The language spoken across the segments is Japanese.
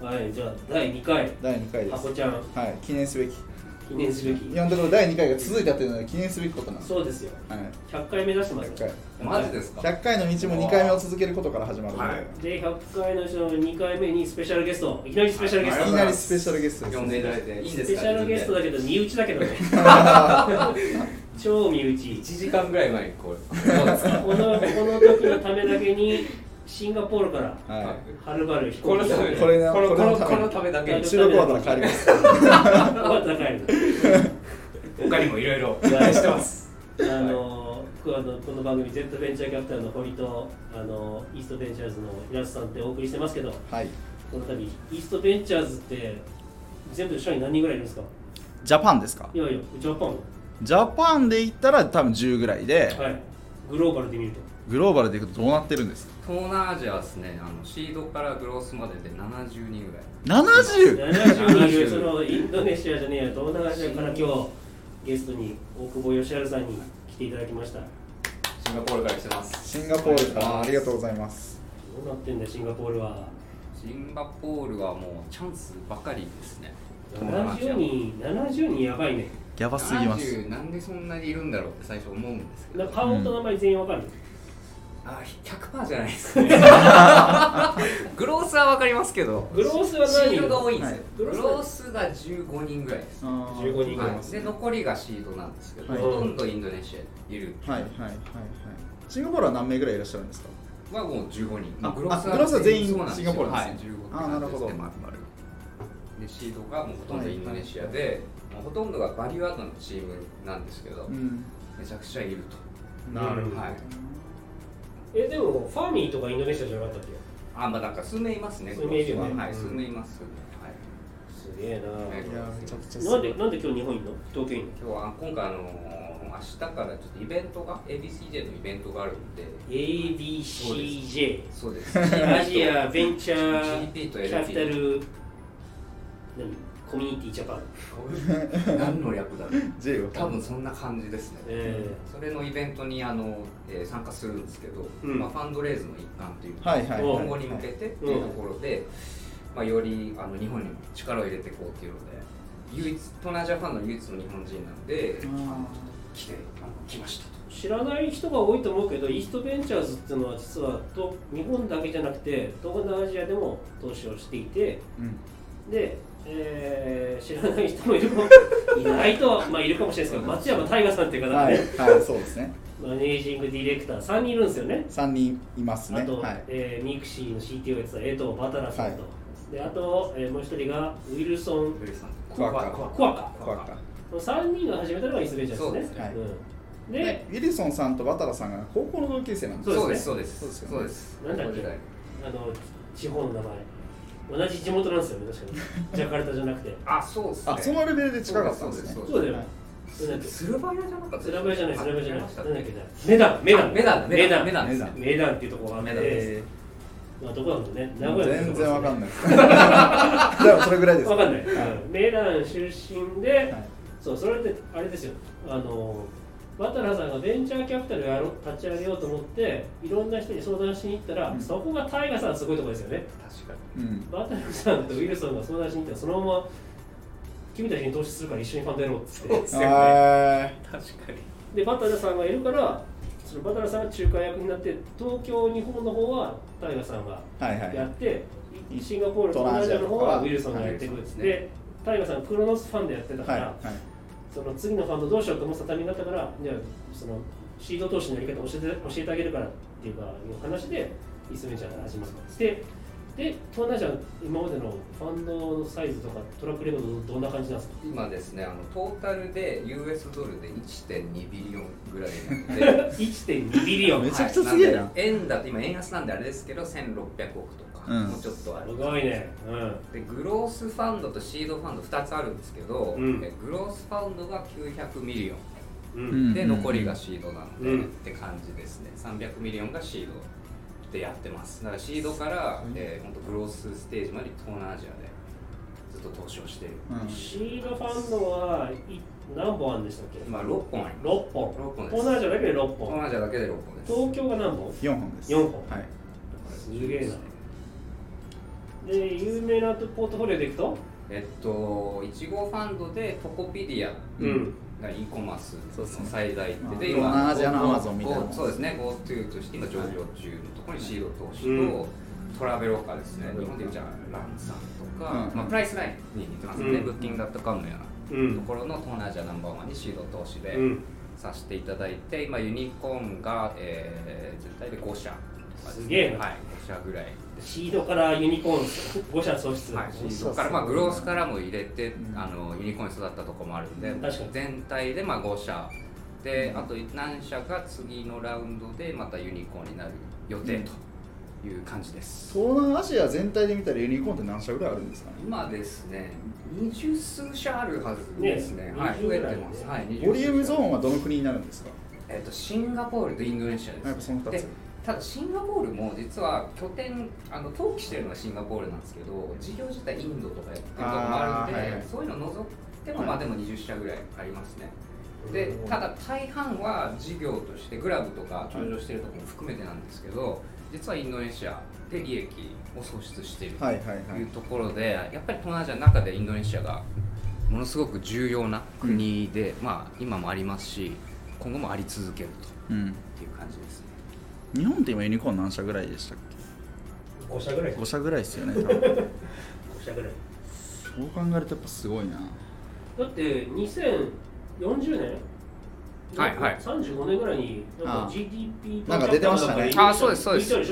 はいじゃあ第2回。第2回です。箱ちゃん。はい記念すべき記念すべき。今のところ第2回が続いたっていうのは記念すべきことなんです。そうですよ。はい。100回目指してます100回。マジですか？100回の道も2回目を続けることから始まるので、はい。で100回のうちの2回目にスペシャルゲストいきなりスペシャルゲスト、はいいきなりスペシャルゲストです呼んでいただいていいですか？ペシャルゲストだけど身内だけどね。超身内。1時間ぐらい前にこうこのこの時のためだけにシンガポールからはい。はるばる飛このためこれねこのこのこれのためだけ。に収録終わったら帰ります。他にもいろいろ期待してます。あのあのこの番組 Z ベンチャーキャピタルの堀とあのイーストベンチャーズの平瀬さんってお送りしてますけどはい。この度イーストベンチャーズって全部で社員何人ぐらいいるんですか？ジャパンですか？いやいやジャパン。ジャパンで言ったら多分10ぐらいで、はい。グローバルで見ると。グローバルでいくとどうなってるんですか？東南アジアはですねあのシードからグロースまでで70人ぐらい。70! 70人そのインドネシアじゃねえや東南アジアから今日ゲストに大久保義治さんに来ていただきました。どシンガポールから来てます。シンガポールから。ありがとうござい。ますうなってんだよシンガポールは。シンガポールはもうチャンスばかりですね。70人70人やばいね。やばすぎます。70なんでそんなにいるんだろうって最初思うんですけど。顔と名前全員わかる、あ100%じゃないです。ね グロースは分かりますけど。グロースはシー何人ドが多いんですよ、はい。グロースが15人ぐらいです、15人ぐらいはい、で残りがシードなんですけど、はい。ほとんどインドネシアいるはいはいはいはい。シンガポールは何名ぐらいいらっしゃるんですか？はもう15人、あグロースあグロースは全員シンガポールですね。15あなるほど。でシードがもうほとんどインドネシアで、もうほとんどがバリューアードのチームなんですけど、うん。めちゃくちゃいると。なるほど、はいえでもファーミーとかインドネシアじゃなかったっけ？あまあなんか数名いますね数名いるよねは。はい数名います、はい。すげえな、ない。んでなんで今日日本いんの？東京いんの？今日は今回あの明日からちょっとイベントが ABCJ のイベントがあるんで。ABCJ そうです。アジアベンチャー。キャピタル何？コミュニティジャパン。何の略だろう。多分そんな感じですね、えそれのイベントにあの、えー参加するんですけど、うん。まあ、ファンドレイズの一環というか、はいはいはい。今後に向けてっていうところで、まあ、よりあの日本に力を入れていこうっていうので唯一東南アジアファンの唯一の日本人なんで、来てあの来ましたと。知らない人が多いと思うけどイーストベンチャーズっていうのは実はと日本だけじゃなくて東南アジアでも投資をしていてうん。で、えー知らない人もいるかもいないとはまあいるかもしれないですけど松山大河さんっていう方がはいね、はいそうですね。マネージングディレクター3人いるんですよね。3人いますね。あと、はい。えーミクシーの CTO をやってた江藤バタラさんと、であと、えーもう一人がウィルソン・クワカ。クワカ。クワカ、この3人が始めたのがイーストベンチャーズですね。はい。うん、ででウィルソンさんとバタラさんが高校の同級生なんですそうそうですすそうです。そうです。そうですなんだっけ？あの地方の名前同じ地元なんですよね確かに。ジャカルタじゃなくて。あそうですね。あそのレベルで近かったんですね。そうですそうだよ。はいスルバヤじゃなかったスラバヤじゃないスラバヤじゃない。なんだっけ？なメダン。メダン。メダン。メダン。メダンメダン。メダンっていうところがあって。まあどこなんだろうねー名古屋の全然わかんいない でもそれぐらいです。わかんない、はいうん。メダン出身で、はい。そうそれってあれですよ。あのバタラさんがベンチャーキャピタルをやろう立ち上げようと思っていろんな人に相談しに行ったら、うん。そこがタイガさんのすごいところですよね。確かうん。バタラさんとウィルソンが相談しに行ったらそのまま君たちに投資するから一緒にファンドやろうってにそうですよねは確かにでバタラさんがいるからそのバタラさんが仲介役になって東京日本の方はタイガさんがいはいはい。やって、シンガポールと東南アジアの方は。ウィルソンがやっていくっつって、はい。タイガさんクロノスファンでやってたから、はいはいその次のファンドどうしようと思ってたタイミングだったからじゃあそのシード投資のやり方教えて教えてあげるからっていうかいう話でイーストベンチャーから始まったんです。でで東南アジア今までのファンドのサイズとかトラックレコードどんな感じなんですか？今ですねあのトータルで US ドルで1.2 billion ぐらいなので1.2 billion。めちゃくちゃすげえな。円だと今円安なんであれですけど1600億と。か、うん。もうちょっとある。すごいね。うん。でグロースファンドとシードファンド2つあるんですけど、うん。えグロースファンドが900 million。で残りがシードなんで、うん。って感じですね。300 million がシードでやってます。だからシードから、えー、本当グロースステージまで東南アジアでずっと投資をしている、うん。シードファンドはい何本あるんでしたっけ？今6本あります。6本。六本です。東南アジアだけで6東本南アジアだけで6本です。東京が何本？4本です。四本。はい。すげえなで有名なポートフォリオでいくと？えっと1号ファンドでトコピディアうんが e コマースの最大手まあで、東南アジアの Amazon みたいな。そうですね。GoTo として今上場中のところにシード投資と、うん。トラベロカですね。日本でいうじゃあランさんとか、うん。まあ、プライスラインに似てますね、うん。ブッキングダットカムのよううなところの東南アジアナンバーワンにシード投資でうん。させていただいて今ユニコーンが、えー全体で5社。すげえ。なはい。5社ぐらいシードからユニコーン5社創出、はい、そうそこから。まあグロースからも入れて、うんあのユニコーンに育ったところもあるんで確かに全体でまあ5社であと何社が次のラウンドでまたユニコーンになる予定という感じです、東南アジア全体で見たらユニコーンって何社ぐらいあるんですかね？今ですね二十数社あるはずですね。ね。はい20増えぐらいてます、はい、ボリュームゾーンンはどの国になるんですか？えっとシンガポールとインドネシアですやっぱその2でつただシンガポールも実は拠点あの登記してるのがシンガポールなんですけど事業自体インドとかやってるとこもあるんではいはいそういうのを除いても、はい。まあでも20社ぐらいありますね。でただ大半は事業としてグラブとか上場してるところも含めてなんですけど実はインドネシアで利益を創出しているとはいうところで、やっぱり東南アジアの中でインドネシアがものすごく重要な国で、まあ今もありますし今後もあり続けるとうん。いう感じですね日本って今ユニコーン何社ぐらいでしたっ5社ぐらい。け5社ぐらいですよね多分。5社ぐらい。そう考えるとやっぱすごいな。だって2040年？はいはい。35年ぐらいになんあか GDP なんか出てましたね。あそうですそうです。はい。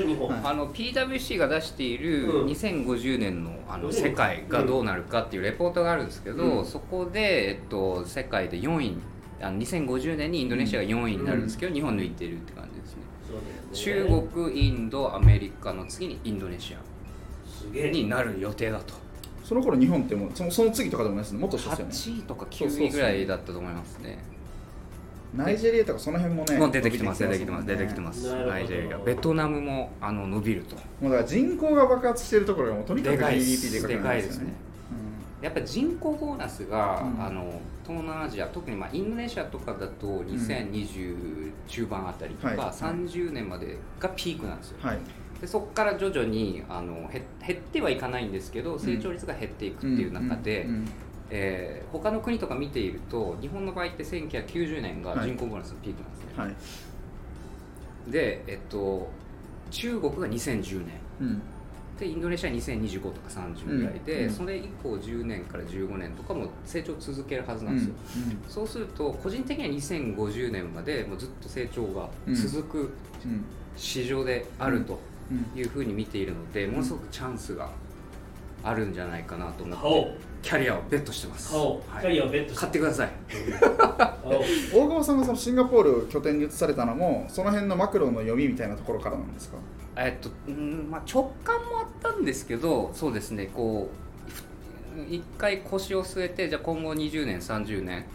あの PwC が出しているうん。2050年のあのうん。世界がどうなるかっていうレポートがあるんですけど、うん。そこで、えっと、世界で4位にあの2050年にインドネシアが4位になるんですけど、日本抜いてるって感中国インドアメリカの次にインドネシすげえ。アになる予定だと。その頃日本ってもうそのその次とかでもないですね。もっと下ですよね。8位とか9そうそうそう位ぐらいだったと思いますね。ナイジェリアとかその辺もねもう出てきてます出てきてます出てきてます。ナイジェリア。ベトナムもあの伸びると。もうだから人口が爆発してるところがもうとにかく GDP す。でかくなるんですよねやっぱり人口ボーナスが、うん。あの東南アジア特にまあインドネシアとかだと2020中盤あたりとか、はい。30年までがピークなんですよ、うんはい。でそこから徐々にあの減減ってはいかないんですけど成長率が減っていくっていう中で、えー他の国とか見ていると日本の場合って1990年が人口ボーナスのピークなんですね、はい。で、えっと、中国が2010年。うんでインドネシアは2025とか30ぐらいで、うんそれ以降10年から15年とかも成長続けるはずなんですよ、そうすると個人的には2050年までもうずっと成長が続くうん市場であるとうん。いうふうに見ているのでものすごくチャンスがあるんじゃないかなと思ってキャリアをベットしてます、はい。キャリアをベットして。買ってください。大川さんがそのシンガポールを拠点に移されたのもその辺のマクロの読みみたいなところからなんですか？えっとうんまあ、直感もあったんですけどそうですねこう一回腰を据えてじゃあ今後20年30年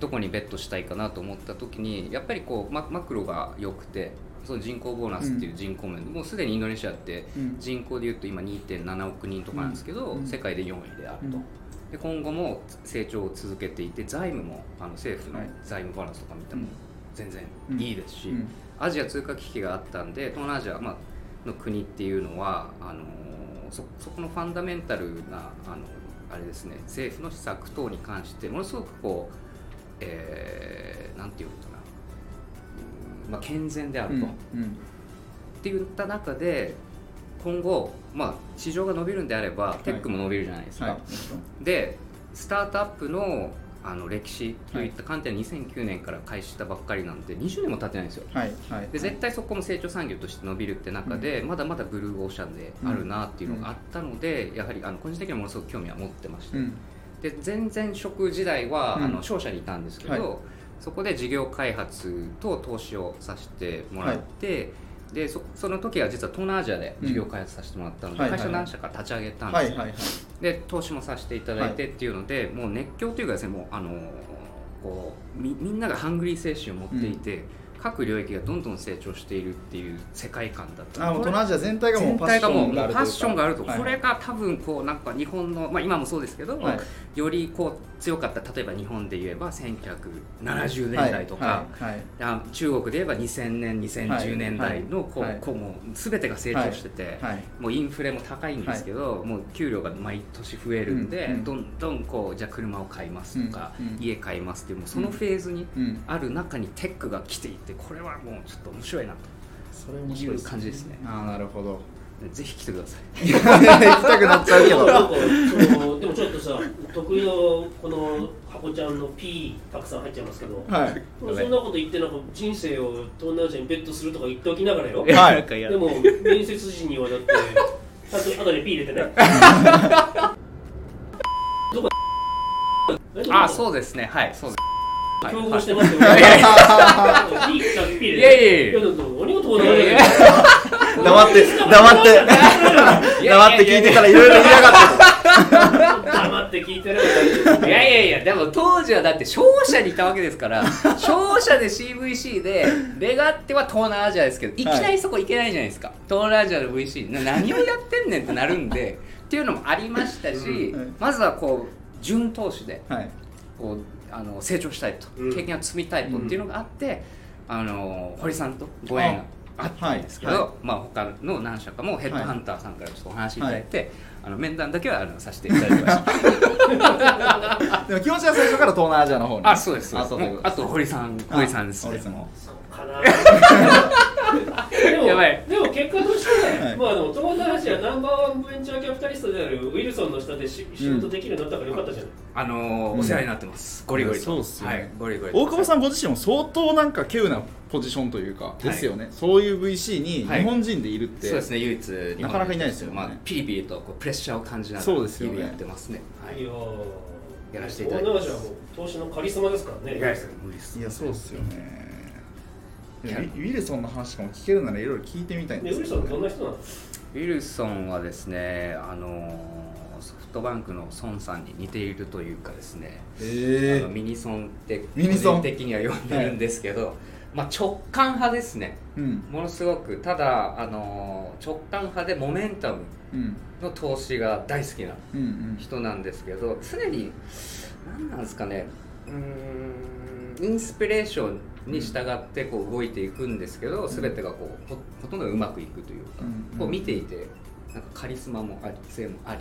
どこにベットしたいかなと思った時にやっぱりこうママクロが良くてその人口ボーナスっていう人口面で、もうすでにインドネシアってうん。人口でいうと今2.7億人とかなんですけど、うん。世界で4位であると、うん。で今後も成長を続けていて財務もあの政府のはい。財務バランスとか見てもうん。全然うん。いいですし、うん。アジア通貨危機があったんで東南アジア、まあの国っていうのはあのそそこのファンダメンタルなあのあれですね政府の施策等に関してものすごくこう、えーなんていうのかな、うんまあ、健全であると、っうん。て言った中で今後、まあ、市場が伸びるんであれば、テックも伸びるじゃないですか、はい。もちろん。でスタートアップのあの歴史といった観点で2009年から開始したばっかりなんで20年も経ってないんですよ。はいはい。で絶対そこも成長産業として伸びるって中で、まだまだブルーオーシャンであるなっていうのがあったので、やはりあの個人的にはものすごく興味は持ってまして、うん。で前々職時代は、うん。あの商社にいたんですけど、はい。そこで事業開発と投資をさせてもらって、でそその時は実は東南アジアで事業開発させてもらったので、うんはい会社何社か立ち上げたんですよ、はいはいはい。で投資もさせていただいてっていうので、もう熱狂というかですねもうあのこうみみんながハングリー精神を持っていて、各領域がどんどん成長しているっていう世界観だった。あもう東南アジア全体がもう全パッションがあるァッションがあると、はいこれが多分こうなんか日本の、まあ、今もそうですけど、はいよりこう強かった例えば日本で言えば1970年代とか、はいはいはい。あ中国で言えば2000年2010年代のこう、はいこうもう全てが成長してて、はいもうインフレも高いんですけど、もう給料が毎年増えるんで、うんうん。どんどんこうじゃあ車を買いますとか、うんうん。家買いますっていうもうそのフェーズにうんある中にテックが来ていてこれはもうちょっと面白いなそれ面という白いです感じですね。ああなるほどぜひ来てください。行きたくなっちゃうけど。でもちょっとさ得意のこの箱ちゃんの P たくさん入っちゃいますけど、はい。そんなこと言ってなんか人生を東南アジアにベットするとか言っておきながらよ。はい。でも面接時にはだってちゃんと後で P 入れてね。ど こあそうですね。はいそうです。はい。競合してますよ、い。やいやいやいやいやいや。いやだって何が東南アジアいやいや黙って黙って。黙って聞いてからいろいろ言いや。がって黙って聞いてれば大丈夫いやいやいやでも当時はだって商社にいたわけですから 商社で CVC でレガっては東南アジアですけどい。きなりそこ行けないじゃないですか、東南アジアの VC な何をやってんねんってなるんで っていうのもありましたし、うんまずはこう準投資ではい。こうあの成長したいと、うん。経験を積みたいとっていうのがあって、あの堀さんとご縁があったんですけど、はいはまあ他の何社かもヘッドハンターさんからちょっとお話いただいて、あの面談だけはあのさせていただきました。でも気持ちは最初から東南アジアの方にあ、そうです。そうですあとあと堀さん、堀さんですね。やばいでも結果として、はいまあでも東南アジアナンバーワンベンチャーキャピタリストであるウィルソンの下でし仕事できるようになったからよかったじゃない、あのーうんお世話になってます。ゴリゴリと。そうっすよねはい、ゴリゴリ。大久保さんご自身も相当なんか稀有なポジションというかですよね、そういう VC に日本人でいるって、そうですね、唯一なかなかいないですよね。まあピリピリとこうプレッシャーを感じながらそうですやってますね。はい。い。やー。やらせていただいてます。はもう投資のカリスマですからね。いや無理ですいやそうですよね。ウィルソンの話とかも聞けるならいろいろ聞いてみたいんですけど、でウィルソンどんな人なの？ウィルソンはですね、あのーソフトバンクの孫さんに似ているというかですね、えあのミニソンって個ミニソン。人的には呼んでるんですけど、まあ直感派ですね。うん。ものすごく。ただあのー直感派でモメンタムうん。の投資が大好きなうんうん。人なんですけど常に何なんですかね。うーんインスピレーションに従ってこう動いていくんですけど、全てがこうほほとんどうまくいくというか、うんこう見ていてなんかカリスマもあり性もあり、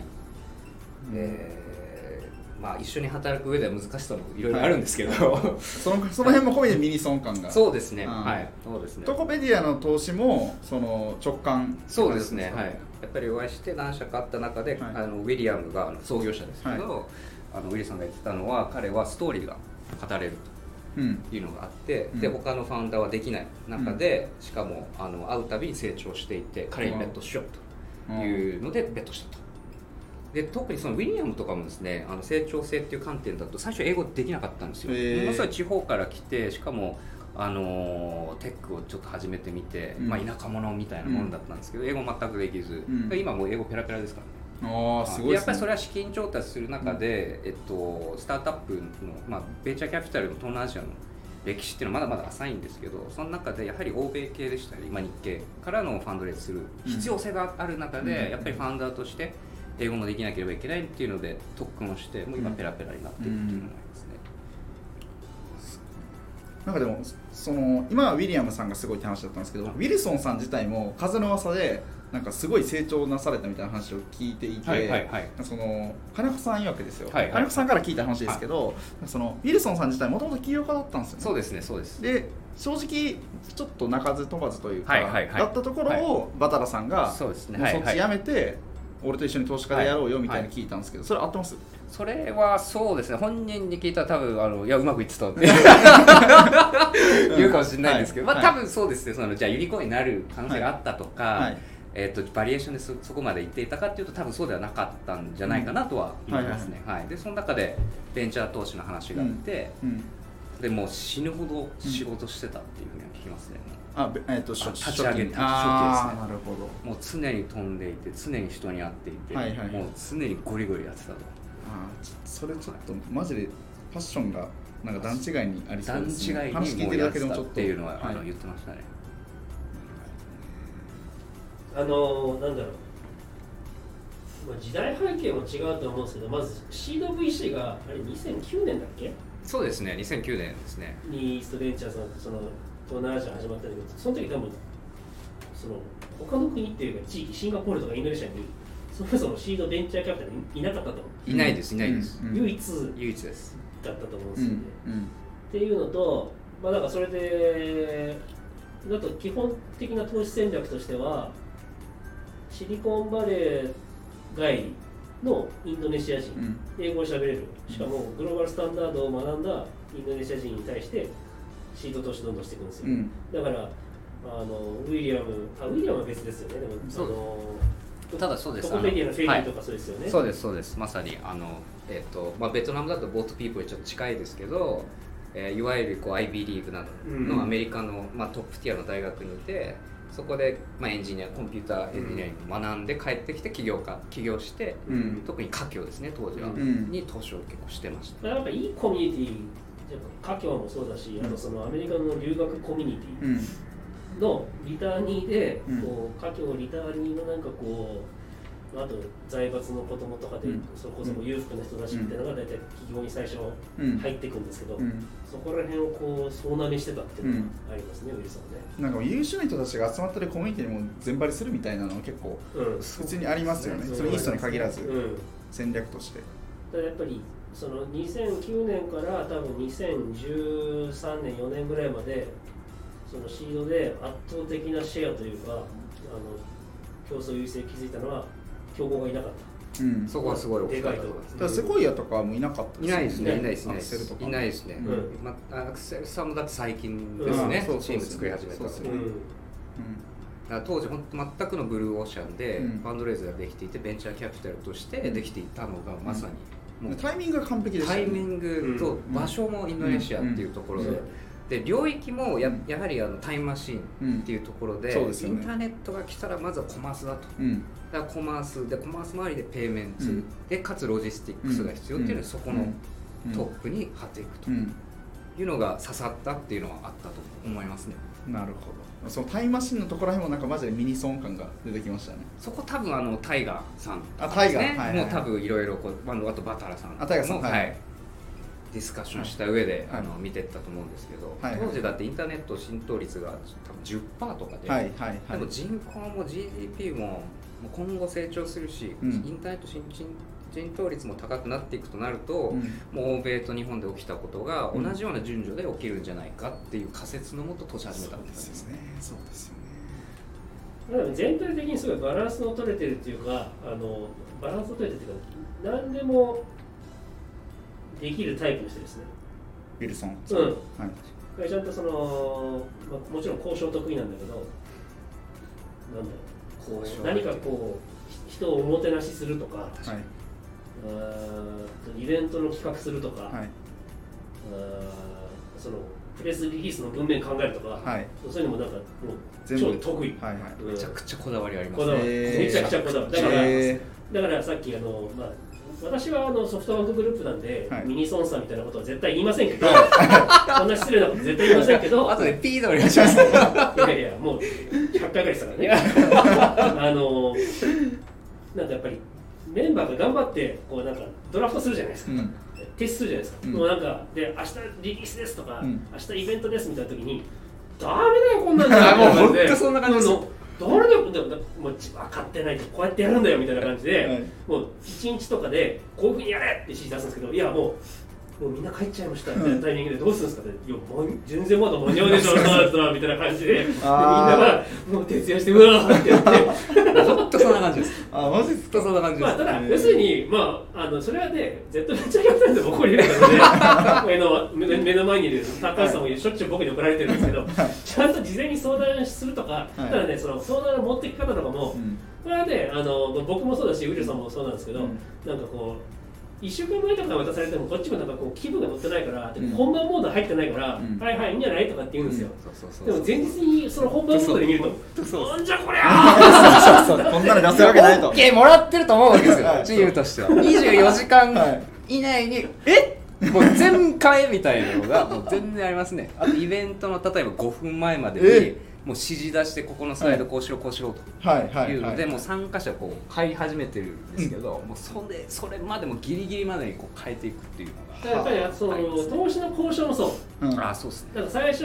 えーまあ一緒に働く上では難しさもいろいろあるんですけど、そのその辺も込みでミニソン感が。そうですね、うん。はい。そうですね。トコペディアの投資もその直感そうですね、はい、やっぱりお会いして何社かあった中で、はい。あのウィリアムが創業者ですけど、はい。あのウィリさんが言ってたのは彼はストーリーが語れるうん。というのがあって、うん。で他のファウンダーはできない中で、しかもあの会うたびに成長していて彼にベットしようというのでベットしたと。で特にそのウィリアムとかもですねあの成長性っていう観点だと最初英語できなかったんですよ、ものすごい地方から来てしかもあのテックをちょっと始めてみて、うん。まあ、田舎者みたいなものだったんですけど、英語全くできず、うん。で今もう英語ペラペラですからね。ああすごいやっぱりそれは資金調達する中で、えっと、スタートアップの、まあ、ベンチャーキャピタルの東南アジアの歴史っていうのはまだまだ浅いんですけどその中でやはり欧米系でしたり、まあ、日系からのファンドレイズする必要性がある中で、うん。やっぱりファウンダーとして英語もできなければいけないっていうので特訓をしてもう今ペラペラになっているっていうのがありますね。なんかでもその今はウィリアムさんがすごいって話だったんですけどウィルソンさん自体も風の噂でなんかすごい成長なされたみたいな話を聞いていて、はいはいはい。その金子さん曰くですよ、はいはい。金子さんから聞いた話ですけど、そのウィルソンさん自体もともと起業家だったんですよね。そうですねそうです。で正直ちょっと鳴かず飛ばずというか、はいはいはい。だったところをバタラさんが、そうですね。そっちはいはい。やめて、俺と一緒に投資家でやろうよみたいな聞いたんですけど、それ合ってます？それはそうですね。本人に聞いたら多分あのいやうまくいってた。っ て言うかもしれないんですけど、はい。まあ、多分そうですね。そのじゃあユニコーンになる可能性があったとか、はい。えー、とバリエーションでそそこまで行っていたかっていうと多分そうではなかったんじゃないかなとは思いますね、はい。でその中でベンチャー投資の話があって、うん。でもう死ぬほど仕事してたっていうふうには聞きますね、あべえっ、と初あ立ち上げ初期。た初期ですね。なるほど。もう常に飛んでいて常に人に会っていて、はいはいもう常にゴリゴリやってたと。あそれちょっとマジでパッションがなんか段違いにありそう段違いですねに話聞いてるもうやってだけでもちょっと。たっていうのは、あのい言ってましたね。あのなんだろう、まあ、時代背景も違うと思うんですけどまず CWC があれ2009年だっけ？そうですね2009年ですね。にイーストベンチャーズのその東南アジア始まったんだけどその時多分その他の国っていうか地域シンガポールとかインドネシアにそもそもシードベンチャーキャピタルいいなかったと思う、いないですいないです、うん。唯一。唯一です。だったと思うんでうんすよね、うんっていうのとまあなんかそれでだと基本的な投資戦略としてはシリコンバレー帰りのインドネシア人、うん。英語を喋れる。しかもグローバルスタンダードを学んだインドネシア人に対してシード投資どんどんしていくんですよ、うん。だからあのウィリアムあウィリアムは別ですよね。でもそのただそうです。トコペディアのフェイリはいーとかそうですよね、そうですそうです。まさにあの、えっとまあ、ベトナムだとボートピープルちょっと近いですけど、えーいわゆるこう IB リーグなどうん。のアメリカの、まあ、トップティアの大学にいてそこで、まあ、エンジニアコンピューターエンジニアリングを学んで帰ってきて起業家起業して、うん。特に華僑ですね当時は、うん。に投資を結構してました。まあなんかいいコミュニティやっぱ華僑もそうだし、あとそのアメリカの留学コミュニティ、うん。のリターニーで、うん。こう華僑リターニーのなんかこうあと財閥の子供とかで、うん。そこそこ裕福な人たちみたいなのが大体企業に最初うん。入っていくんですけど、うん。そこら辺をこう総なめしてたっていうのがありますね、ウィルソンね。なんか優秀な人たちが集まってるコミュニティにも全張りするみたいなのは結構うん、普通にありますよね。それイーストに限らずうん、戦略として。だからやっぱりその2009年から多分2013年4年ぐらいまでそのシードで圧倒的なシェアというかあの競争優勢築いたのは競合がいなかった。うんそこはすごい大きかった。とでかいと思いますだからセコイアとかもいなかった。いないですね、ねいないですね。アクセルとか。いないですね、うん。まあ、アクセルさんもだって最近ですね、チーム作り始めたのうん。当時本当全くのブルーオーシャンでうん。ファンドレイズができていてベンチャーキャピタルとしてできていたのがまさにタイミングが完璧でしね。タイミングと場所もインドネシアっていうところで、うん。で領域もややはりあのタイムマシンっていうところで,、うん。でね。インターネットが来たらまずはコマースだと。うん。だからコマースでコマース周りでペイメンツ、うん。でかつロジスティックスが必要っていうのはそこのうん。トップに張っていくとうん。いうのが刺さったっていうのはあったと思いますね。なるほどそのタイムマシンのところらへんもなんかマジでミニソン感が出てきましたね。そこ多分あのタイガーさんあタイガーねはいはいはい。もう多分いろいろこうあのあとバタラさんあタイガーさんもはい。ディスカッションした上で、はい。あの見てったと思うんですけど、はいはい。当時だってインターネット浸透率が多分10%とかで、はいはいはい。でも人口も GDP も今後成長するし、うん。インターネット浸浸浸透率も高くなっていくとなると、うん。もう欧米と日本で起きたことがうん。同じような順序で起きるんじゃないかっていう仮説のもと投資始めたんですね。そうですよね。まあでも全体的にすごいバランスの取れてるっていうかあのバランスの取れてるっていうか何でもできるタイプの人ですね。ウィルソン。うん。はい。ちゃんとその、まあ、もちろん交渉得意なんだけどなんだろう。何かこうひ人をおもてなしするとかはいイベントの企画するとか、はい。そのプレスリリースの文面考えるとか、はい。そういうのもなんかもう超得意、はいはい。うん。めちゃくちゃこだわりありますこだわり。へー。めちゃくちゃこだわり。だから、へだからさっきあの、まあ、私はあのソフトバンクグループなんで、はい。ミニソンさんみたいなことは絶対言いませんけど こんな失礼なこと絶対言いませんけど あとで P でお願いします。いやいやもう100回ぐらいですからね。あのなんかやっぱりメンバーが頑張ってこうなんかドラフトするじゃないですか、うん。提出するじゃないですか、うん。もうなんかで明日リリースですとか、うん。明日イベントですみたいな時にダメだよこんなんじゃあもう本当そんな感じですもう誰だよでもだもう分かってないとこうやってやるんだよみたいな感じで、はい。もう1日とかでこういうふうにやれって指示出すんですけどいやもうもうみんな帰っちゃいましたみたいなタイミングでどうするんですかって、いやもう全然まだ間に合うでしょ、なみたいな感じで、みんなあがもう徹夜して、うわーってやって、本当そんな感じです。あマジですかそんな感じです、まあ、ただ、要するに、まあ、あのそれはね、チャーキャピタルでも起こり得るの 目、目の前にいる高橋さんもしょっちゅう僕に怒られてるんですけど、ちゃんと事前に相談するとか、ただね、その相談の持ってき方とかも、うん。これはね、あの僕もそうだし、ウィルさんもそうなんですけど、うん。なんかこう、1週間前とか渡されても、こっちもなんかこう気分が乗ってないから、うん。本番モード入ってないから、うん。はいはい、いいんじゃない？とかって言うんですよ。でも前日にその本番モードで見ると、なんじゃこりゃー！そうそう こんなの出せるわけないと。OK もらってると思うわけですよはいチームとしては。24時間はい。以内に、え？もう全開みたいなのがもう全然ありますね。あとイベントの例えば5分前までにえ？もう指示出してここのスライドこうしろこうしろとはいはいい。うはいのでもう参加者こう入り始めてるんですけど、もうそれそれまでもギリギリまでにこう変えていくっていうのやっぱりそのはい。投資の交渉もそう。うん。があそうですね。だから最初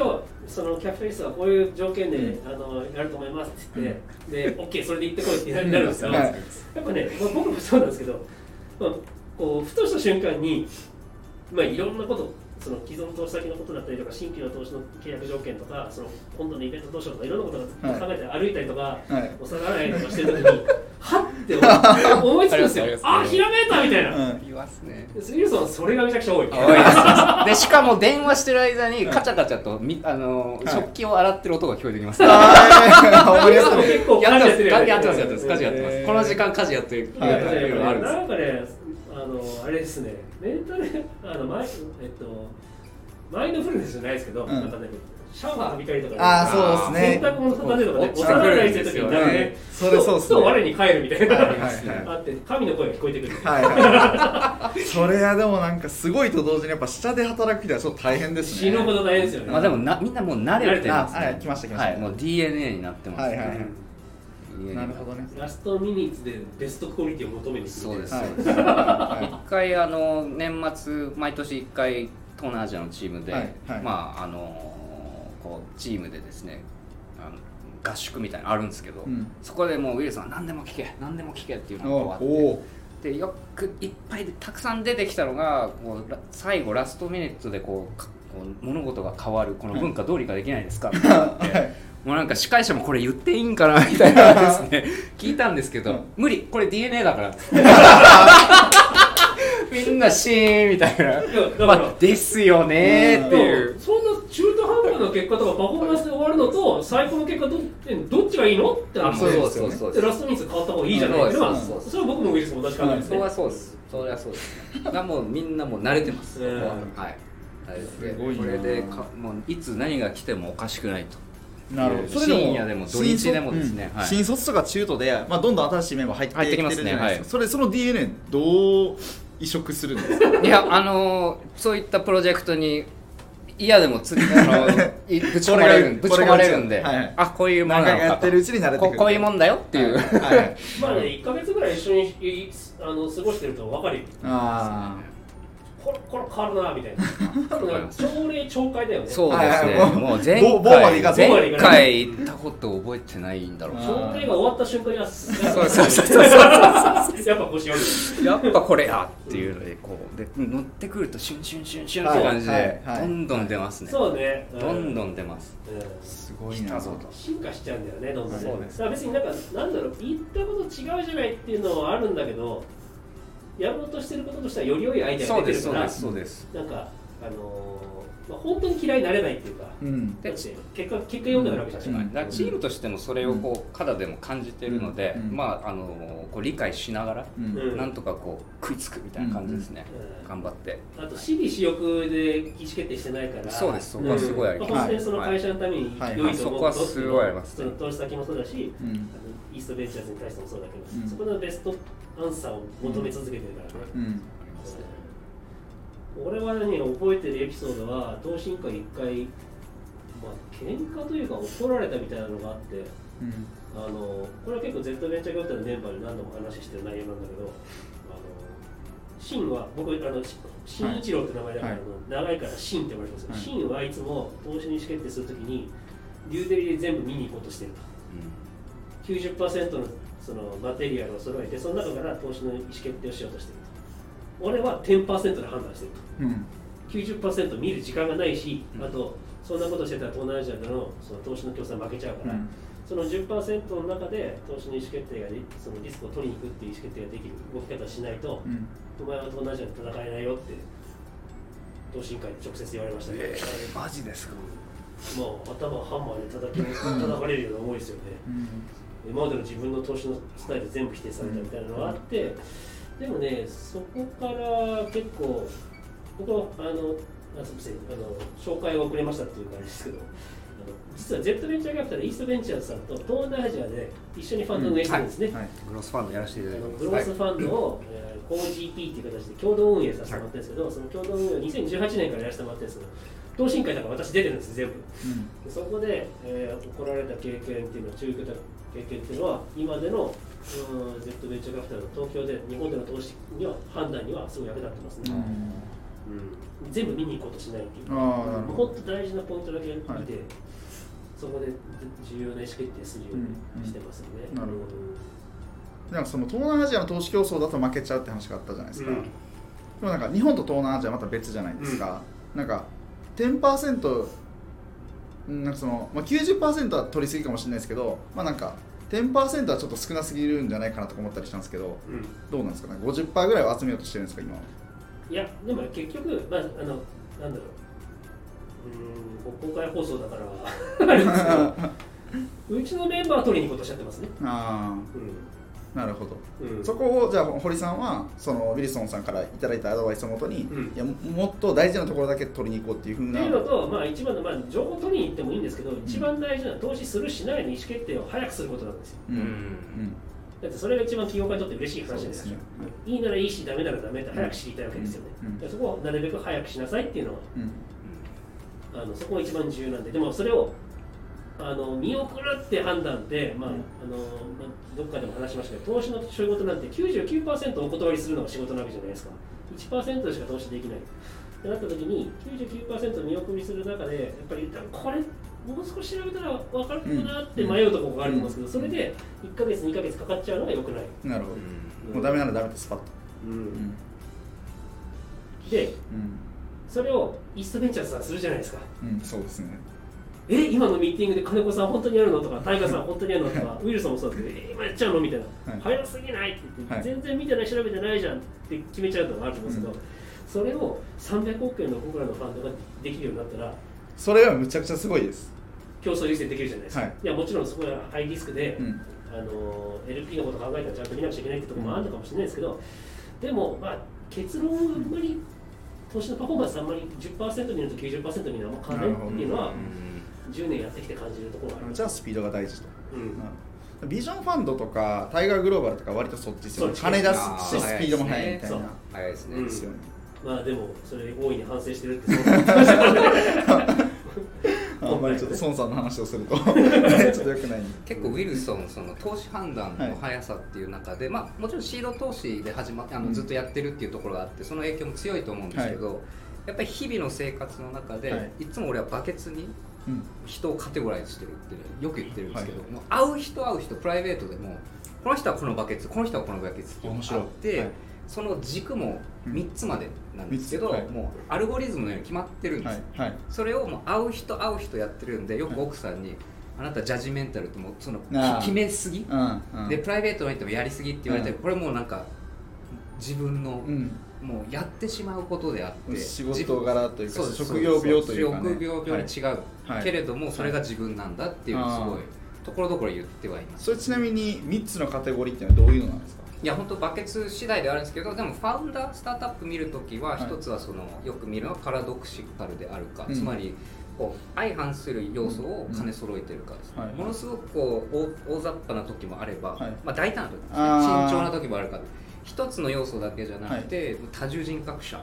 そのキャピタリストはこういう条件で、あのやると思いますって言って、で OK それで行ってこいってなるんですよ、はいやっぱね、まあ、僕もそうなんですけど、まあ、こうふとした瞬間に、まあ、いろんなことその既存投資先のことだったりとか新規の投資の契約条件とかその今度のイベントどうしようとかいろんなことが考えて歩いたりとか、はい。お皿洗いとかしてる時に はって思思いつくんですよ。あひらめいたみたいな、うん。いますね。で杉浦さんはそれがめちゃくちゃ多い。多いです。でしかも電話してる間にカチャカチャとみあの、はい食器を洗ってる音が聞こえてきます、あー ほんまにやってる結構やってまするやってますやってます家事やってます、この時間家事やってる、はい。やってるのあるんですなんかね、あのあれですね、メンタルあのマイえっとマインドフルネスじゃないですけど、ん。なんかねシャワー浴びたりとかね、あーそうですね。洗濯物畳んでとかね、お皿洗いしてる時になんかね、それそうっすね。ふと我に返るみたいな、はいはいあって神の声が聞こえてくる。はいはい。それはでもなんかすごいと同時にやっぱ下で働く人はちょっと大変ですね。死ぬほど大変ですよね。まあでもなみんなもう慣れてますね。あはい。来ました来ました。はい、もう DNA になってますね、はいはいはいなるほどね。ラストミニッツでベストクオリティを求めにそうです、はい。そうです。一回あの年末毎年一回東南アジアのチームで、はいはい。まああのこうチームでですねあの合宿みたいなのあるんですけど、うん。そこでもうウィルソンは何でも聞け何でも聞けっていうのがあってでよくいっぱいでたくさん出てきたのがこうラ最後ラストミニットでこうかこう物事が変わるこの文化どうにかできないですかって言って、はいもうなんか司会者もこれ言っていいんかなみたいなですね。聞いたんですけど、うん。無理。これ DNA だから。みんなシーンみたいな、まあ、ですよねっていう、そんな中途半端な結果とかパフォーマンスで終わるのと最高の結果どえどっちがいいのってあ話でそうそうそうそう。でラストミニッツ変わった方がいいじゃないっていうのはそうそうそう。それは僕もウイルスも同じ考えですねそれはそうです。それはそうです。だもうみんなもう慣れてます、うんここははい。慣れてすごいな。これでかもういつ何が来てもおかしくないとなるほど。深夜でも土日でもですねはい。うん新卒とか中途で、まあ、どんどん新しいメンバー入って入ってきますねはい。それその DNA どう移植するんですか？いやあのーそういったプロジェクトに嫌でもつあの いぶち込まれるぶち込まれるんで、はいはい。あこういうもの何なのかと回かやってるうちに慣れてくこる。こういうもんだよっていう、はいはい。まあね1か月ぐらい一緒にいあの過ごしてると分かるよ。あこれこれ変わるなみたいな。多分ね朝礼懲戒だよね。そうですね、もう前回前回行ったこと覚えてないんだろうな。朝礼が終わった瞬間にはそうそうそうそうそう。やっぱ腰折る。やっぱこれやっていうのでこうで乗ってくるとシュンシュンシュンシュンって感じで、どんどん出ますね、そうね。どんどんん出ます。うん。すごいな。進化しちゃうんだよねどんどんね。そうです別になんかなんだろう言ったこと違うじゃないっていうのはあるんだけどやろうとしてることとしてはより良いアイデアがそう出てるからですそうですそうです。なんかあのーまあ、本当に嫌いになれないっていうか、うん。だって結果結果読んでるわけじゃない、うん。だからチームとしてもそれをこう肌でも感じているので、うん。まああのこう理解しながら、うん。うんなんとかこう食いつくみたいな感じですね、うん。頑張って。あと私利私欲で意思決定してないから。そうですそこはすごいあります。うん本当にその会社のためにはい良いと思うことはいそこはすごいありますその投資先もそうだし、うん。あのイーストベンチャーズに対してもそうだけど、うん。そこのベストアンサーを求め続けてるからね、うん俺はね覚えてるエピソードは同心会一回まあ喧嘩というか怒られたみたいなのがあってうんあのこれは結構 Z ベンチャー業態のメンバーで何度も話してる内容なんだけどあのシンは僕あのし新一郎って名前だから、はい。長いからシンって呼ばれてます。けど、はい。シンはいつも投資に意思決定するときにリューデリで全部見に行こうとしてると。90%のそのマテリアルを揃えてその中から投資の意思決定をしようとしてる。と俺は10%で判断してる。とうん。90%見る時間がないし、うん。あとそんなことしてたら東南アジアでのその投資の競争負けちゃうから、うん。その10%の中で投資の意思決定がリそのリスクを取りに行くっていう意思決定ができる動き方をしないと、うん。お前は東南アジアで戦えないよって投資委員会で直接言われましたけど、マジですか？もう頭をハンマーで叩き叩かれるような思いですよね。今までの自分の投資のスタイル全部否定されたみたいなのがあって、でもね、そこから結構、僕はあのあすみませんあの紹介が遅れましたっていう感じですけど、あ実は Z ベンチャーキャピタルイーストベンチャーズさんと東南アジアで一緒にファンド運営してるんですね、はい。グロスファンドやらせていただいてグロースファンドを、えー COGP っていう形で共同運営させてもらってるんですけど、その共同運営を2018年からやらせてもらってるんですけど、同心会だから私出てるんです、全部。うんでそこで、えー、怒られた経験っていうのは、注意受けた経験っていうのは、今での、うん、Z ベンチャーキャピタルの東京で、日本での投資には、判断にはすごい役立ってますね。うん。全部見に行こうとしないっていう。か、あーなるほど。もっと大事なポイントだけ見て、はい。そこで重要な意思決定するようにしてますよね。うんなるほど。うん。なんかその東南アジアの投資競争だと負けちゃうって話があったじゃないですか、うん。でもなんか日本と東南アジアはまた別じゃないですか、なんか10%うんなんかその、まあ、90%は取りすぎかもしれないですけどまあなんか10%はちょっと少なすぎるんじゃないかなと思ったりしたんですけどうんどうなんですかね50%ぐらいは集めようとしてるんですか今いや、でも結局、まあ、あの、なんだろう、うん、公開放送だから、うちのメンバーは取りに行こうとしちゃってますね。あうあなるほど、ん。うん、そこをじゃあ堀さんはそのウィルソンさんからいただいたアドバイスをもとに、うん。いやももっと大事なところだけ取りに行こうっていうふうってないうのと、まあ、一番の、まあ、情報取りに行ってもいいんですけど、一番大事な投資するしないの意思決定を早くすることなんですよ。うん。うん。だってそれが一番企業家にとって嬉しい話ですか。そうですね。い。いならいいし、ダメならダメって早く知りたいわけですよね。うん。うん。でそこをなるべく早くしなさいっていうのは、うん。あのそこが一番重要なんで、でもそれをあの見送るって判断で、まあうん。あのまあどっかでも話しましたけど、投資の仕事なんて99%お断りするのが仕事なわけじゃないですか。1%でしか投資できない。ってなった時に、99%見送りする中で、やっぱりこれ、もう少し調べたら分かるかなって迷うところがあると思うんですけど、それで1ヶ月、2ヶ月かかっちゃうのが良くない。なるほど、うん。もうダメならダメですパッと、うん。うん。で、うん。それをイーストベンチャーズさんするじゃないですか。うん、そうですねえ今のミーティングで金子さん本当にやるのとかタイガーさん本当にやるのとかウィルソンもそうだけどえ今やっちゃうのみたいな、はい。早すぎないって言って、はい。全然見てない調べてないじゃんって決めちゃうのがあると思うんですけど、うん。それを300億円の僕らのファンドができるようになったらそれはむちゃくちゃすごいです。競争優先できるじゃないですか、はい。い、やもちろんそこはハイリスクで、うん。あの LP のこと考えたらちゃんと見なくちゃいけないってところもあるのかもしれないですけど、でも、まあ、結論はあんまり投資のパフォーマンスあんまり10%見ると90%見るのは変わらないっていうのは、10年やってきて感じるところがあります。じゃあスピードが大事と、うん。うん。ビジョンファンドとかタイガーグローバルとか割とそっちですよ金出すしスピードも速いみたいな。早いですね、うん。ですよね、まあでもそれ大いに反省してるって。そう。言ってましたからねあんまりちょっと孫さんの話をすると。ちょっとよくない。結構ウィルソンその投資判断はいの速さっていう中で、まあ、もちろんシード投資で始まあのうん。ずっとやってるっていうところがあってその影響も強いと思うんですけど、やっぱり日々の生活の中で、はい。い、つも俺はバケツにうん人をカテゴライズしてるってよく言ってるんですけど、はい。もう会う人会う人プライベートでもこの人はこのバケツこの人はこのバケツっていうのがあって、はい。その軸も3つまでなんですけど、三つ。はい。もうアルゴリズムのように決まってるんです。それをもう会う人会う人やってるんでよく奥さんに、あなたジャジメンタルってもうその決めすぎ、うん。うん。でプライベートの人もやりすぎって言われてこれもうなんか自分の、うんもうやってしまうことであって仕事柄というか職業病というかね。職業病に違う、はい。けれどもそれが自分なんだっていうのをすごいはいところどころ言ってはいます。それちなみに3つのカテゴリーっていうのはどういうのなんですか？いや本当バケツ次第であるんですけどでもファウンダースタートアップ見るときははい。一つはそのよく見るのはパラドクシカルであるか、うん。つまりこう相反する要素を兼ね揃えてるかですね、うん。はい。ものすごくこう大大雑把な時もあれば、はい。まあ、大胆な時ですね。慎重な時もあるか。ら一つの要素だけじゃなくて、多重人格者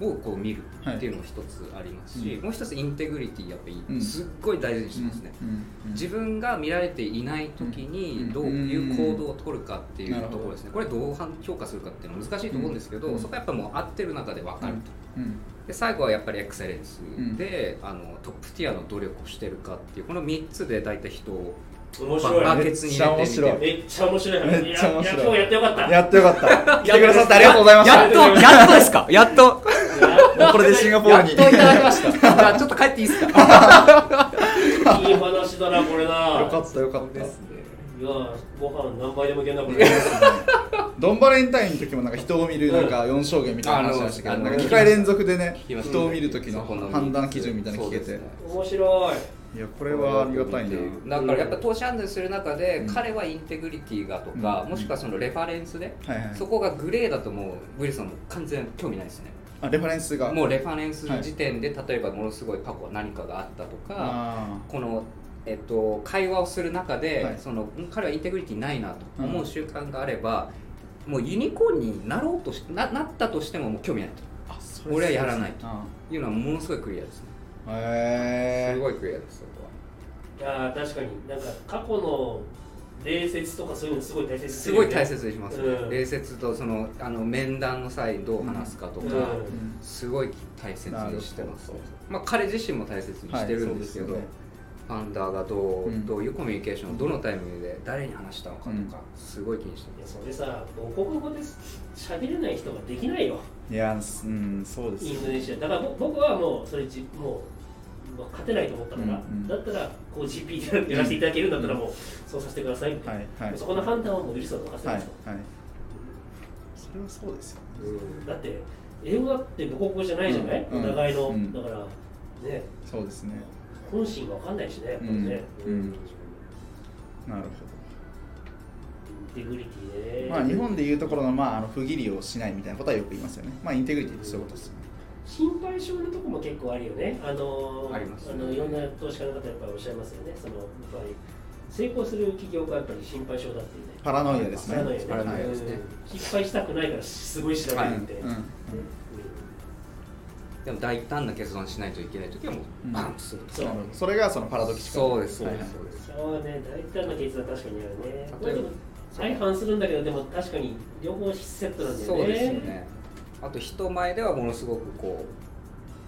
をこう見るっていうのも一つありますし、うん。もう一つインテグリティやっぱうん。りすっごい大事にしてますね、うんうん自分が見られていない時にどういう行動を取るかっていうところですね。これどう評価するかっていうのは難しいと思うんですけど、うん。そこはやっぱもう合ってる中で分かると、うん。で最後はやっぱりエクセレンスで、あのトップティアの努力をしてるかっていうこの3つで大体人を面白いバケツに入れてみてめっちゃ面白い話。めっちゃ面白い。やや今日やってよかった。やってよかった。来てくださってありがとうございましたやっとやっとですか？やっと。これでシンガポールに。やっといただきました。じゃあちょっと帰っていいですか？いい話だなこれな。よかったよかった。いやご飯何杯でもいけんなこれ。ドンバレンタインの時もなんか人を見るなんか4証言みたいな話しましたけどなんか2回連続でね人を見る時のそこの判断基準みたいなの聞けて。面白いいやこれはありがたいねだからやっぱ投資判断する中で、うん。彼はインテグリティがとか、うん。もしくはそのレファレンスで、そこがグレーだともうウィルソンも完全興味ないですね。あレファレンスが？もうレファレンス時点で、例えばものすごい過去何かがあったとかあこの、えっと、会話をする中で、はい。そのん彼はインテグリティないなと思う習慣があれば、もうユニコーンになろうとしななったとしてももう興味ないと。ーあそ俺はやらないと。あいうのはものすごいクリアですね。ーへえすごいクリアですそこは。確かになんか過去の礼節とかそういうのすごい大切すごい大切にします、ね。うん。礼節とそのあの面談の際どう話すかとか、うん。うんすごい大切にしてます。まあ彼自身も大切にしてるんですけど、はいファンダーがどう,、うん。どういうコミュニケーションをどのタイミングで誰に話したのかとか、うん。すごい気にしていやますそれさ母国語で喋れない人ができないよいやうんそうですよ。インドネシアだからぼ僕はもうそれじもう、まあ、勝てないと思ったから、うんうん。だったらこう GP でやらせていただけるんだったらもうそうさせてくださいって、はいはい。そこの判断はもう許すの任せはいますと、はいそれはそうですよね。うん。だって英語だって母国語じゃないじゃない、うんお互いの、うん。だからね。そうですね。本心が分かんないしねやっぱりね、うんうん。なるほインテグリティねどまあ日本でいうところのまああの不義理をしないみたいなことはよく言いますよね。まあインテグリティってそういうことです。よね心配性のとこも結構あるよね。あのあります。ねのいろんな投資家の方やっぱりおっしゃいますよね。そのやっぱり成功する企業がやっぱり心配性だっていうね。パラノイアですね。パラノイアですね。うん。失敗したくないからすごい調べるって。うん。うん。でも大胆な決断しないといけない時はもうバンとすると、そう。それがそのパラドキシカル。そうですそうですそうね、大胆な決断確かにあるね。相反するんだけど、でも確かに両方セットなんだよね。そうですよね。あと人前ではものすごくこ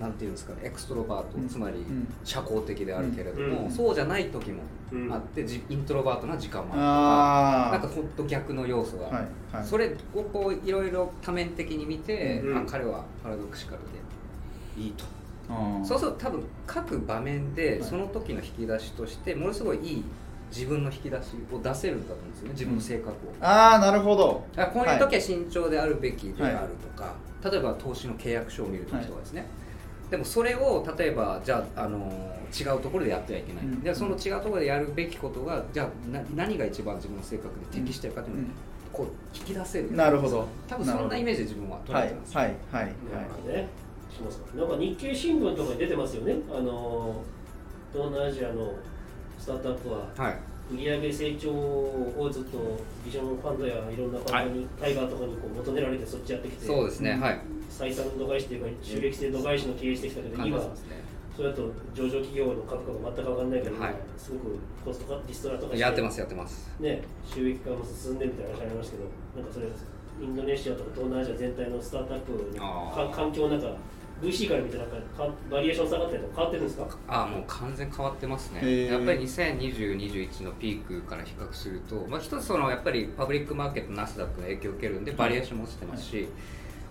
うなんていうんですかねエクストロバート、うん。つまりうん。社交的であるけれども、うん。そうじゃない時もうんあって、じイントロバートな時間もあるとかああなんかほんと逆の要素が、はいはい。それをこういろいろ多面的に見て、うん。あ彼はパラドクシカルでいいと、そうすると多分各場面ではい。その時の引き出しとしてものすごいいい自分の引き出しを出せるんだと思うんですよね自分の性格を、ああなるほど。だからこういう時は慎重であるべきであるとか、例えば投資の契約書を見るときとかですね、でもそれを例えばじゃあ、あの違うところでやってはいけない、うん。でその違うところでやるべきことがじゃあな何が一番自分の性格で適してるかというのを、うんこう引き出せるな。るほど。多分そんなイメージで自分は捉はいえてます、はい。はい。はい。なんかね、しますなんか日経新聞とかに出てますよね。あの東南アジアのスタートアップははい。売上成長をずっとビジョンファンドやいろんなファンドに、タイガーとかにこう求められてそっちやってきて、そうですね、はい。採算度外視というか収益性度外視の経営してきたけど、今それだと上場企業の株価が全く上がらないけど、はい。すごくコストカリストラとかしてやってますやってます。ね、収益化も進んでるみたいな話ありますけど、なんかそれ、インドネシアとか東南アジア全体のスタートアップ環境なんか、VC から見てなんかかバリエーション下がったりとか変わってるんですか？あもう完全変わってますね。やっぱり2020、21のピークから比較すると、まあ、一つそのやっぱりパブリックマーケットナスダックの影響を受けるんでバリエーションも落ちてますし、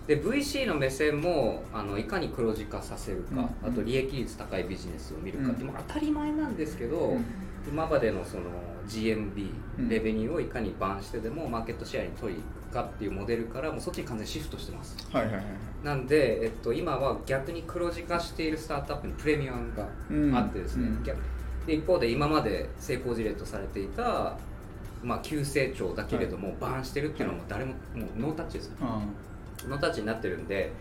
で VC の目線もあのいかに黒字化させるか、うん。あと利益率高いビジネスを見るかって、うん。まあ当たり前なんですけど、うん。今までのその GMB うん。レベニューをいかにバンしてでもマーケットシェアに取りかっていうモデルからもうそっちに完全にシフトしてます。はいはいはいなんで、えっと、今は逆に黒字化しているスタートアップにプレミアムがあってですね、うん。逆で一方で今まで成功事例とされていた、まあ、急成長だけれども、バーンしてるっていうのはもう誰ももうノータッチですよ。あノータッチになってるんでえ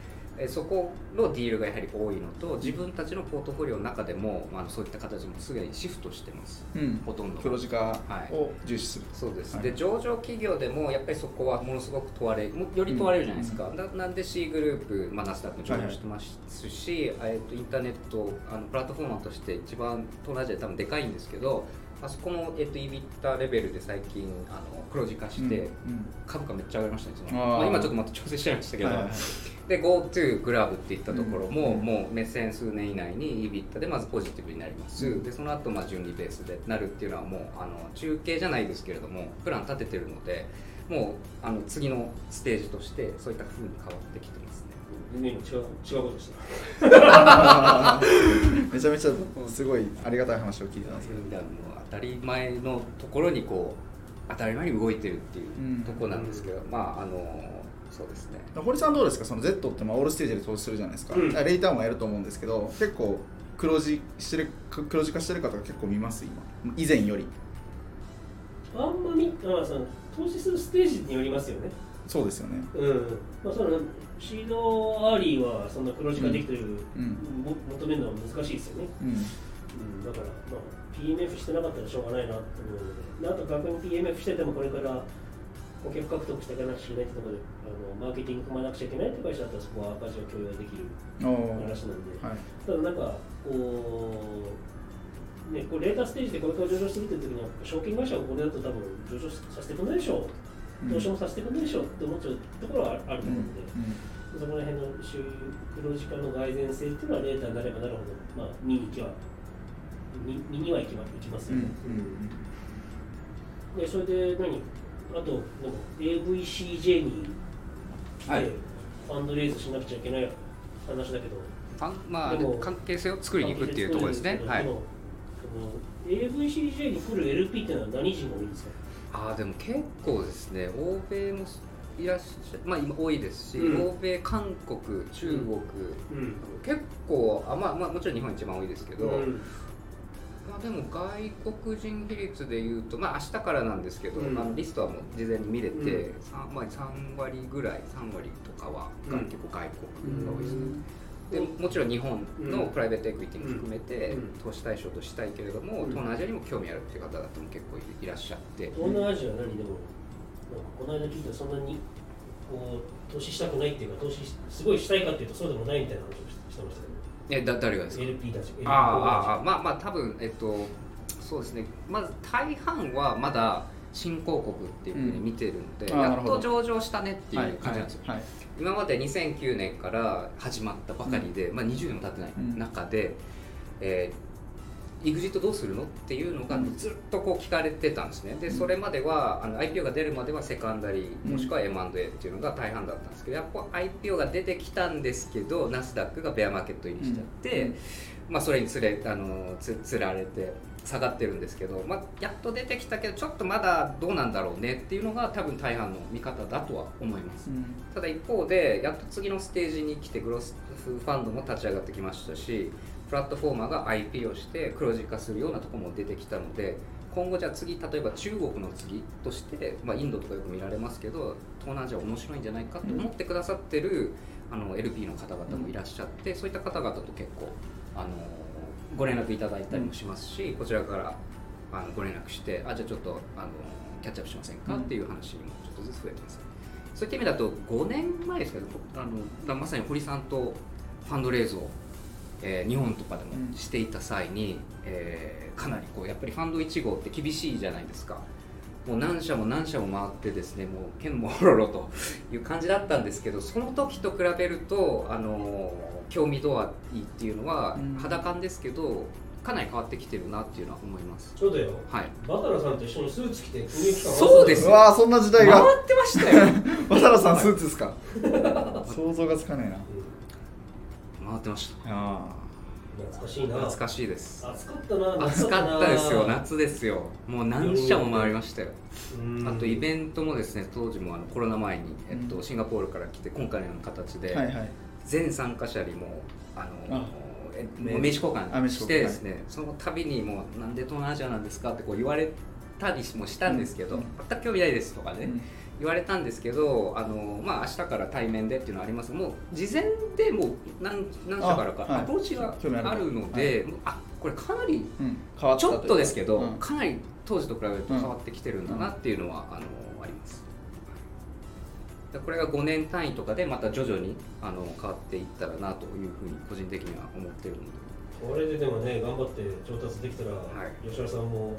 そこのディールがやはり多いのと自分たちのポートフォリオの中でも、まあ、そういった形もすでにシフトしてます。ーうん。ほとんど黒字化を重視する。そうです、はい。で上場企業でもやっぱりそこはものすごく問われもより問われるじゃないですか、ななんで C グループ、まあ、ナスダックも上場してますし、えっとインターネットあのプラットフォーマーとして一番東南アジアで多分でかいんですけどあそこも、えっと、EBITDA レベルで最近あの黒字化して、うん。株価めっちゃ上がりましたねまあ、今ちょっとまた調整しちゃいましたけど、はいはいはいで GoTo グラブっていったところも、うんもう目線数年以内に EBITDA でまずポジティブになります、うん。でその後まあ順利ベースでなるっていうのはもうあの中継じゃないですけれどもプラン立ててるのでもうあの次のステージとしてそういった風に変わってきてますね。全然今違う違うことした。めちゃめちゃすごいありがたい話を聞いてますけど。当たり前のところにこう当たり前に動いてるっていううんところなんですけど、まああのそうですね。堀さんどうですか？その Z ってまあオールステージで投資するじゃないですか、うん。レイターもやると思うんですけど結構黒字してる黒字化してる方が結構見ます？今。以前より。あんまみ、あその投資するステージによりますよね。そうですよね。うん。まあ、そのシードアーリーはそんな黒字化できてる、うん。も求めるのは難しいですよね、うん。うん、だから、まあ、PMF してなかったらしょうがないなと思うので、であと逆に PMF しててもこれから顧客獲得していかなくちゃいけないってところであのマーケティング組まなくちゃいけないって会社だったらそこは赤字を許容できる話なんで、はい。ただなんかこうねこうレーターステージでこれから上場するっていう時には証券会社はこれだと多分上場させてくれないでしょうん。投資もさせてくれないでしょって思っちゃうところはあるとうん思うので、そこら辺の収黒字化の蓋然性っていうのはレーターになればなるほど、まあ、見に行きは見見には行きますよね、でそれで何あと AVCJ にはい。でファンドレイズしなくちゃいけない話だけど。あまあでも関係性を作りに行くっていうところですね。はい。AVCJ に来る LP っていうのは何人も多いんですか？ああでも結構ですね。欧米もいらっしゃまあ今多いですし、うん。欧米韓国中国、うん。結構あ、まあ、まあもちろん日本一番多いですけど、うんまあ、でも外国人比率でいうとまあ明日からなんですけど、うん。まあ、リストはもう事前に見れて、うん。三まあ、3割ぐらい3割とかは、うん結構外国が多いですね、うん。でもちろん日本のうん。プライベートエクイティも含めてうん。投資対象としたいけれども、うん。東南アジアにも興味あるっていう方々も結構いらっしゃって、東南アジアは何でもこの間聞いたらそんなにこう投資したくないっていうか投資すごいしたいかっていうとそうでもないみたいな話をしてましたけどえだ誰がですか？LP たち LP ああああまあまあ多分えっとそうですね。まず大半はまだ新興国っていうふうに見てるので、やっうんあーなるほど。と上場したねっていう感じなんですよ、はい今まで2009年から始まったばかりで、まあ、20年も経ってないうん。中で、えー、EXIT どうするの？っていうのがうん。ずっとこう聞かれてたんですね。でそれまではあの IPO が出るまではセカンダリーもしくは M&A っていうのが大半だったんですけどやっぱ IPO が出てきたんですけどナスダックがベアマーケット入りしちゃって、うん。まあ、それにつれあのつつられて下がってるんですけど、まあ、やっと出てきたけどちょっとまだどうなんだろうねっていうのが多分大半の見方だとは思います。うん。ただ一方でやっと次のステージに来てグロスファンドも立ち上がってきましたしプラットフォーマーが IP をして黒字化するようなとこも出てきたので今後じゃあ次例えば中国の次として、まあ、インドとかよく見られますけど東南アジア面白いんじゃないかと思ってくださってる、あの LP の方々もいらっしゃってそういった方々と結構あのご連絡いただいたりもしますし、こちらからあのご連絡してあじゃあちょっとあのキャッチアップしませんか、っていう話にもちょっとずつ増えてます。そういった意味だと5年前ですけどあのまさに堀さんとファンドレイズを、えー日本とかでもうんしていた際に、えーかなりこうやっぱりファンド1号って厳しいじゃないですか。もう何社も何社も回ってですねもう剣もほろろという感じだったんですけどその時と比べるとあの興味度合いっていうのはうん。肌感ですけどかなり変わってきてるなっていうのは思います。そうだよ。はい。バタラさんと一緒にスーツ着て金融機関そうです。うわーそんな時代が。回ってましたよ。渡良さんスーツですか？想像がつかな。いな回ってました。あ懐かしいな。懐かしいです。暑かったな。暑かったですよ。な。夏ですよ。もう何社も回りましたよ。うんあとイベントもですね当時もあのコロナ前に、えっと、うん。シンガポールから来て今回のような形で、あはいはい。全参加者にもあのあ。名刺交あ換。してですねその度にもうなんで東南アジアなんですかってこう言われたりもしたんですけど、うん。全く興味ないですとかね、うん言われたんですけどあの、まあ明日から対面でっていうのはあります。もう事前でもう何何社からかあはい。アプローチがあるので、もうあこれかなりちょっとですけど、うん。かなり当時と比べると変わってきてるんだなっていうのは、あのあります。でこれが5年単位とかでまた徐々にあの変わっていったらなというふうに個人的には思ってるので。これででもね頑張って調達できたら、い。吉田さんも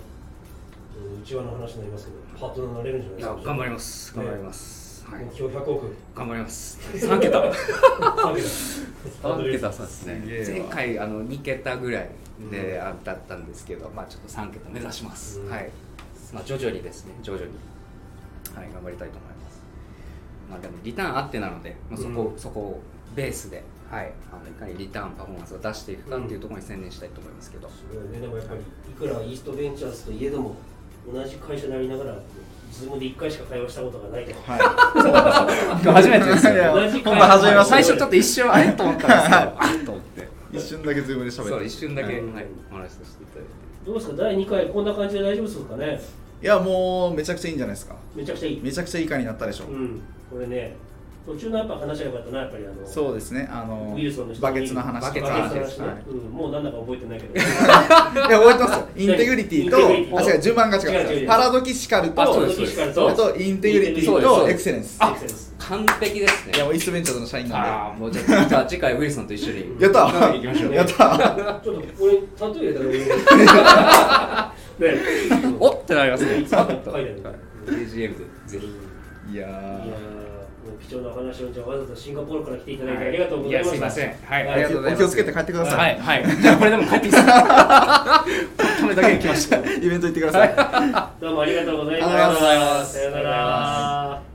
うん内輪の話になりますけどパートナーになれるんじゃないいですか。や頑張ります。ね頑張ります、はい。目標100億。頑張ります。3桁。3桁。3桁そうですね。前回あの2桁ぐらいで、あだったんですけどまあちょっと3桁目指します、うん。はい。まあ徐々にですね。徐々に。はい頑張りたいと思います。まあでもリターンあってなので、まあ、そこ、うん。そこをベースではい。あのいかにリターンパフォーマンスを出していくかっていうところに専念したいと思いますけど、すごいね。でもやっぱりいくらイーストベンチャーズといえども同じ会社でありながらズームで1回しか会話したことがないとはい。初めてですよ同じ会今度初めまして。最初ちょっと一瞬あれ？と思ったんですけど あっと思って。一瞬だけズームで喋って。そう一瞬だけ、はいはい、お話しさせていただいて。どうですか？第2回こんな感じで大丈夫ですかね？いやもうめちゃくちゃいいんじゃないですか。めちゃくちゃいい。めちゃくちゃいい回になったでしょ。う、うん。これね途中のやっぱ話が良かったなやっぱりあのそうですねあのウィルソンの人バケツの話とか。バケツの話ね。はい。うんもうなんだか覚えてないけど。いや覚えてますよ。インテグリティとあ違う順番が違違う違う違う。うパラドキシカルと。あとあとインテグリティと。エクセレンス。エクセレンス。完璧ですね。いやもうイーストベンチャーズの社員なんああもうじゃあ次回ウィルソンと一緒に。でやった行きましょう。やったちょっと俺タトゥー入れたら俺ね。おってなりますね。いつも書いてある。AGM でぜひ。いやいやー貴重なお話をじゃあわざとシンガポールから来ていただいてありがとうございました。いやすいません。はい。はい。ありがとうございます。お気をつけて帰ってください、はいはい。じゃあこれでも帰っていいですかこのためだけに来ました。イベント行ってください。どうもありがとうございありがとうございます。さよ